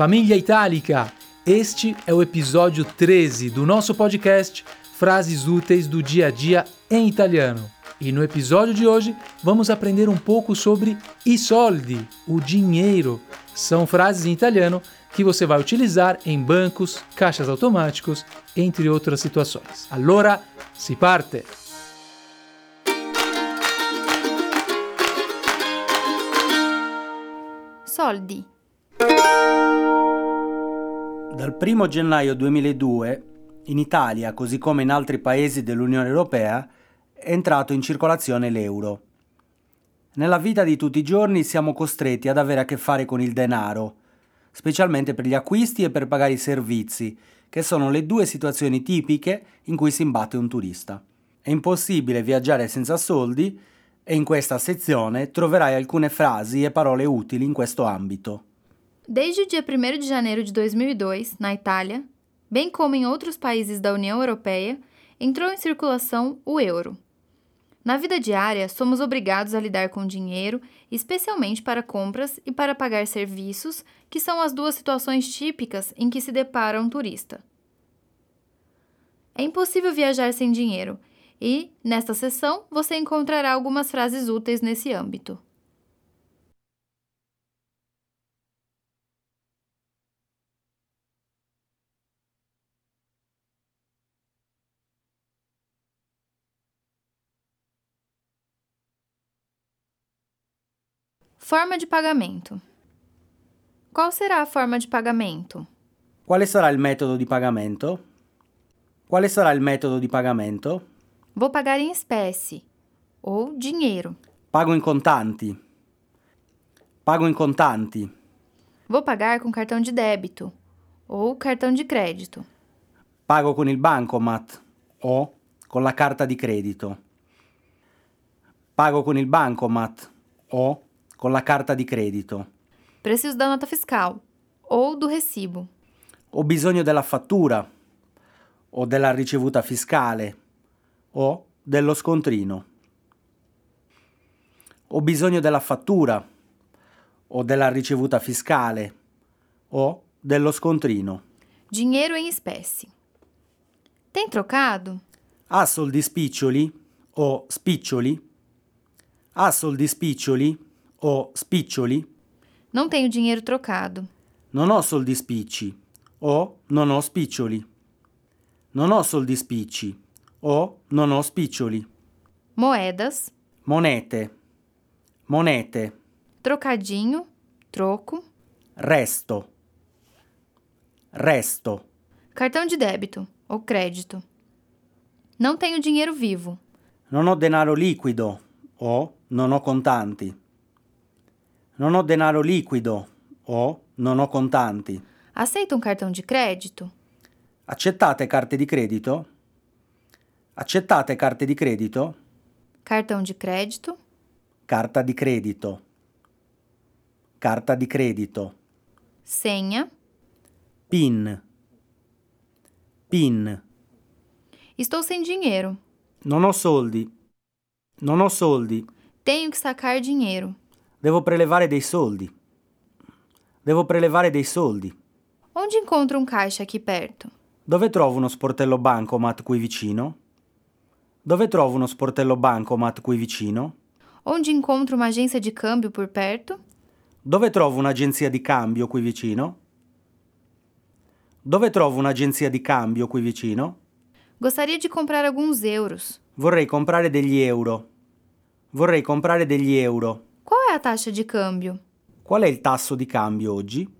Família Itálica, este é o episódio 13 do nosso podcast Frases Úteis do Dia a Dia em Italiano. E no episódio de hoje vamos aprender um pouco sobre i soldi, o dinheiro. São frases em italiano que você vai utilizar em bancos, caixas automáticos, entre outras situações. Allora, si parte! Soldi. Dal 1 gennaio 2002 in Italia, così come in altri paesi dell'Unione Europea, è entrato in circolazione l'euro. Nella vita di tutti i giorni siamo costretti ad avere a che fare con il denaro, specialmente per gli acquisti e per pagare i servizi, che sono le due situazioni tipiche in cui si imbatte un turista. È impossibile viaggiare senza soldi e in questa sezione troverai alcune frasi e parole utili in questo ambito. Desde o dia 1 de janeiro de 2002, na Itália, bem como em outros países da União Europeia, entrou em circulação o euro. Na vida diária, somos obrigados a lidar com dinheiro, especialmente para compras e para pagar serviços, que são as duas situações típicas em que se depara um turista. É impossível viajar sem dinheiro, e, nesta sessão, você encontrará algumas frases úteis nesse âmbito. Forma de pagamento. Qual será a forma de pagamento? Quale sarà il metodo di pagamento? Quale sarà il metodo di pagamento? Vou pagar em espécie ou dinheiro. Pago in contanti. Pago in contanti. Vou pagar com cartão de débito ou cartão de crédito. Pago con il bancomat o con la carta di credito. Pago con il bancomat o con la carta di credito. Preciso da nota fiscal ou do recibo. Ho bisogno della fattura o della ricevuta fiscale o dello scontrino. Ho bisogno della fattura o della ricevuta fiscale o dello scontrino. Dinheiro em espécie. Tem trocado? Ha soldi spiccioli o spiccioli? Ha soldi spiccioli o spiccioli? Não tenho dinheiro trocado. Non ho soldi spicci o non ho spiccioli. Non ho soldi spicci o non ho spiccioli. Moedas, Monete. Monete. trocadinho, troco, Resto. Resto. cartão de débito ou crédito. Não tenho dinheiro vivo. Non ho denaro liquido o non ho contanti. Non ho denaro liquido o non ho contanti. Aceita um cartão de crédito? Accettate carte di credito? Accettate carte di credito? Cartão de crédito, Carta di credito. Carta di credito. senha. PIN. PIN. Estou sem dinheiro. Non ho soldi. Non ho soldi. Tenho que sacar dinheiro. Devo prelevare dei soldi. Devo prelevare dei soldi. Onde encontro um caixa aqui perto? Dove trovo uno sportello bancomat qui vicino? Dove trovo uno sportello bancomat qui vicino? Onde encontro uma agência de câmbio por perto? Dove trovo un'agenzia di cambio qui vicino? Dove trovo un'agenzia di cambio qui vicino? Gostaria de comprar alguns euros. Vorrei comprare degli euro. Vorrei comprare degli euro. Qual é a taxa de câmbio? Qual è il tasso di cambio oggi?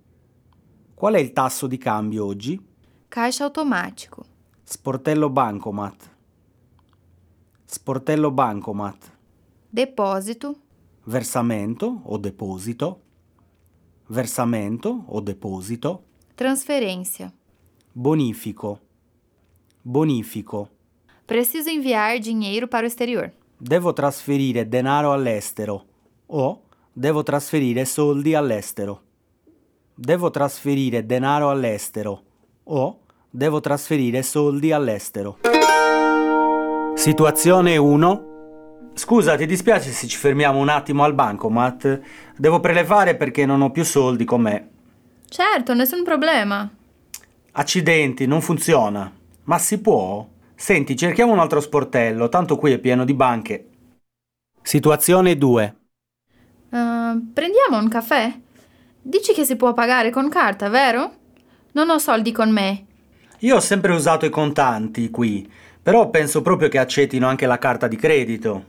Qual è il tasso di cambio oggi? Caixa automático. Sportello bancomat. Sportello bancomat. Depósito. Versamento o deposito. Versamento o deposito. Transferência. Bonifico. Bonifico. Preciso enviar dinheiro para o exterior. Devo trasferire denaro all'estero o devo trasferire soldi all'estero. Devo trasferire denaro all'estero o devo trasferire soldi all'estero. Situazione 1. Scusa, ti dispiace se ci fermiamo un attimo al bancomat? Devo prelevare perché non ho più soldi con me. Certo, nessun problema. Accidenti, non funziona. Ma si può? Senti, cerchiamo un altro sportello, tanto qui è pieno di banche. Situazione 2. Uh, prendiamo un caffè? Dici che si può pagare con carta, vero? Non ho soldi con me. Io ho sempre usato i contanti qui, però penso proprio che accettino anche la carta di credito.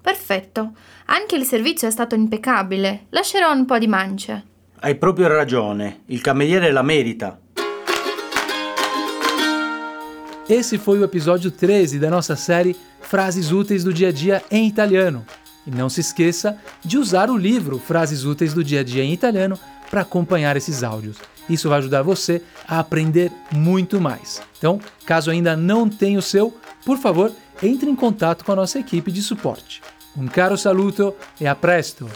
Perfetto. Anche il servizio è stato impeccabile. Lascerò un po' di mance. Hai proprio ragione, il cameriere la merita. Esse foi o episódio 13 da nossa série Frases Úteis do Dia a Dia em Italiano. E não se esqueça de usar o livro Frases Úteis do Dia a Dia em Italiano para acompanhar esses áudios. Isso vai ajudar você a aprender muito mais. Então, caso ainda não tenha o seu, por favor, entre em contato com a nossa equipe de suporte. Um caro saluto e a presto!